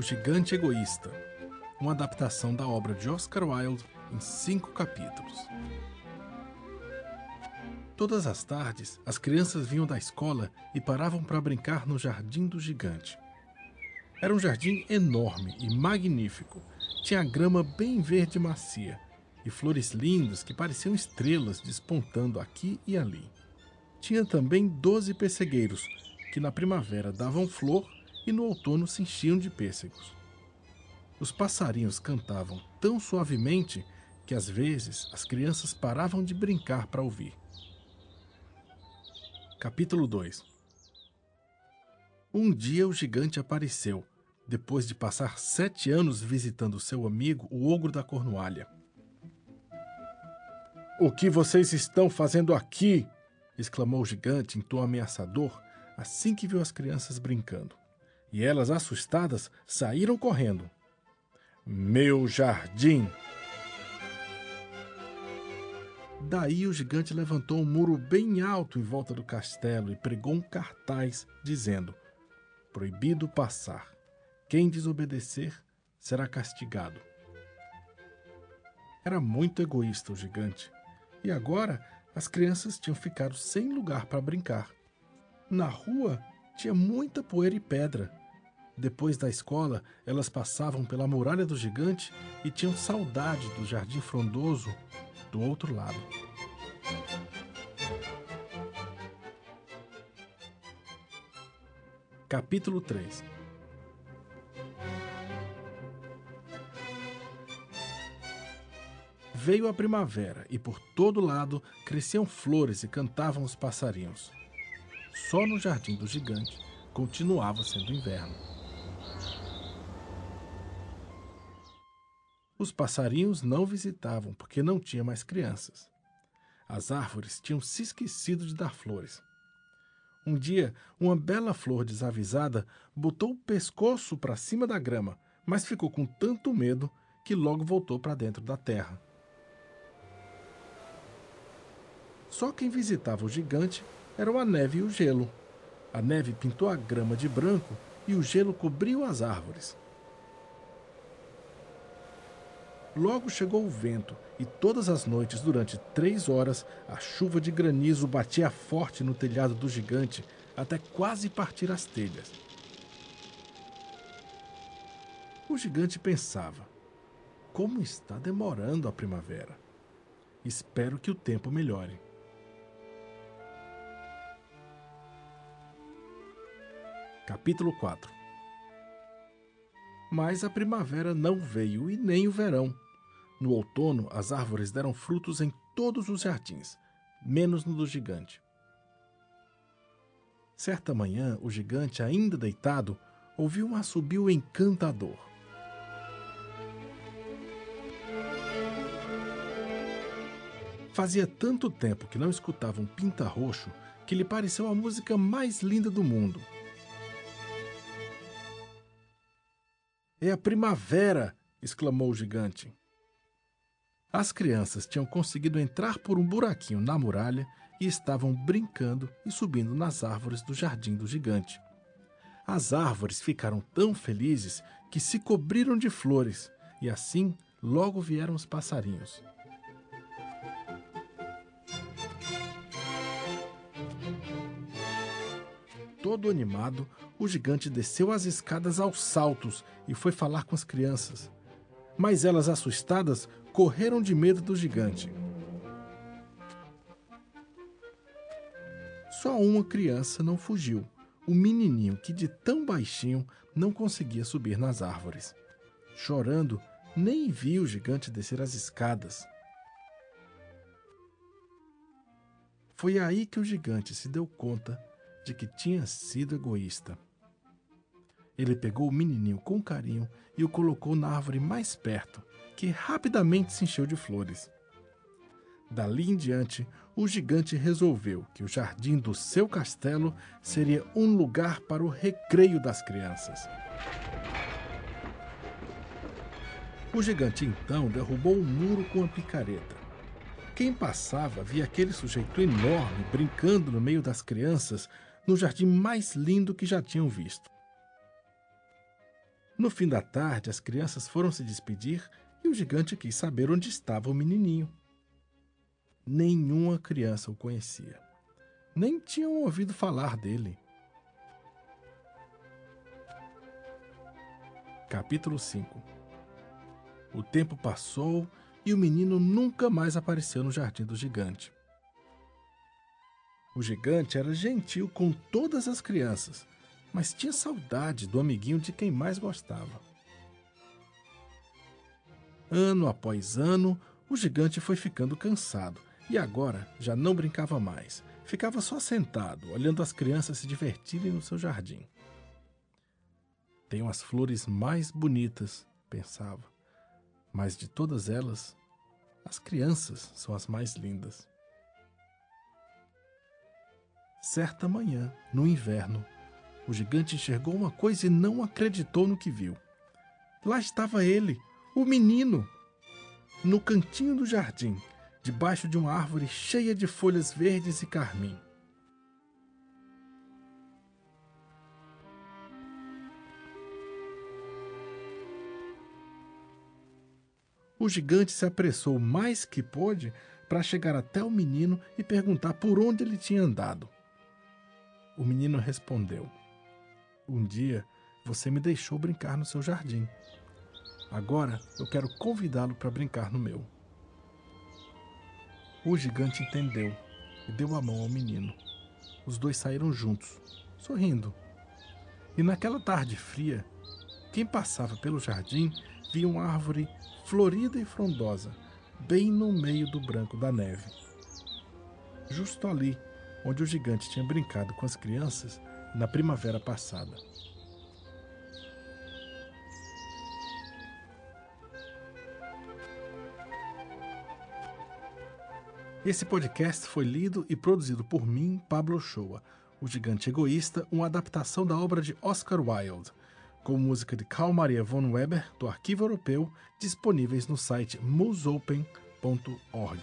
O Gigante Egoísta, uma adaptação da obra de Oscar Wilde em cinco capítulos. Todas as tardes, as crianças vinham da escola e paravam para brincar no Jardim do Gigante. Era um jardim enorme e magnífico. Tinha grama bem verde macia e flores lindas que pareciam estrelas despontando aqui e ali. Tinha também doze pessegueiros, que na primavera davam flor e no outono se enchiam de pêssegos. Os passarinhos cantavam tão suavemente que às vezes as crianças paravam de brincar para ouvir. Capítulo 2 Um dia o gigante apareceu, depois de passar sete anos visitando seu amigo, o ogro da Cornualha. O que vocês estão fazendo aqui? exclamou o gigante em tom ameaçador assim que viu as crianças brincando. E elas, assustadas, saíram correndo. Meu jardim! Daí o gigante levantou um muro bem alto em volta do castelo e pregou um cartaz dizendo: Proibido passar. Quem desobedecer será castigado. Era muito egoísta o gigante. E agora as crianças tinham ficado sem lugar para brincar. Na rua tinha muita poeira e pedra. Depois da escola, elas passavam pela muralha do gigante e tinham saudade do jardim frondoso do outro lado. Capítulo 3 Veio a primavera e por todo lado cresciam flores e cantavam os passarinhos. Só no jardim do gigante continuava sendo inverno. Os passarinhos não visitavam porque não tinha mais crianças. As árvores tinham se esquecido de dar flores. Um dia, uma bela flor desavisada botou o pescoço para cima da grama, mas ficou com tanto medo que logo voltou para dentro da terra. Só quem visitava o gigante eram a neve e o gelo. A neve pintou a grama de branco e o gelo cobriu as árvores. Logo chegou o vento, e todas as noites, durante três horas, a chuva de granizo batia forte no telhado do gigante, até quase partir as telhas. O gigante pensava: como está demorando a primavera? Espero que o tempo melhore. Capítulo 4 Mas a primavera não veio e nem o verão. No outono, as árvores deram frutos em todos os jardins, menos no do gigante. Certa manhã, o gigante, ainda deitado, ouviu um assobio encantador. Fazia tanto tempo que não escutava um pinta-roxo que lhe pareceu a música mais linda do mundo. É a primavera! exclamou o gigante. As crianças tinham conseguido entrar por um buraquinho na muralha e estavam brincando e subindo nas árvores do jardim do gigante. As árvores ficaram tão felizes que se cobriram de flores, e assim logo vieram os passarinhos. Todo animado, o gigante desceu as escadas aos saltos e foi falar com as crianças. Mas elas, assustadas, correram de medo do gigante. Só uma criança não fugiu, o menininho que de tão baixinho não conseguia subir nas árvores. Chorando, nem viu o gigante descer as escadas. Foi aí que o gigante se deu conta de que tinha sido egoísta. Ele pegou o menininho com carinho e o colocou na árvore mais perto, que rapidamente se encheu de flores. Dali em diante, o gigante resolveu que o jardim do seu castelo seria um lugar para o recreio das crianças. O gigante então derrubou o muro com a picareta. Quem passava via aquele sujeito enorme brincando no meio das crianças no jardim mais lindo que já tinham visto. No fim da tarde, as crianças foram se despedir e o gigante quis saber onde estava o menininho. Nenhuma criança o conhecia. Nem tinham ouvido falar dele. Capítulo 5 O tempo passou e o menino nunca mais apareceu no jardim do gigante. O gigante era gentil com todas as crianças, mas tinha saudade do amiguinho de quem mais gostava. Ano após ano, o gigante foi ficando cansado e agora já não brincava mais. Ficava só sentado, olhando as crianças se divertirem no seu jardim. Tenho as flores mais bonitas, pensava, mas de todas elas, as crianças são as mais lindas. Certa manhã, no inverno, o gigante enxergou uma coisa e não acreditou no que viu. Lá estava ele, o menino, no cantinho do jardim, debaixo de uma árvore cheia de folhas verdes e carmim. O gigante se apressou mais que pôde para chegar até o menino e perguntar por onde ele tinha andado. O menino respondeu: Um dia você me deixou brincar no seu jardim. Agora eu quero convidá-lo para brincar no meu. O gigante entendeu e deu a mão ao menino. Os dois saíram juntos, sorrindo. E naquela tarde fria, quem passava pelo jardim via uma árvore florida e frondosa, bem no meio do branco da neve. Justo ali, onde o gigante tinha brincado com as crianças na primavera passada. Esse podcast foi lido e produzido por mim, Pablo Shoa, O Gigante Egoísta, uma adaptação da obra de Oscar Wilde com música de Carl Maria von Weber, do Arquivo Europeu, disponíveis no site musopen.org.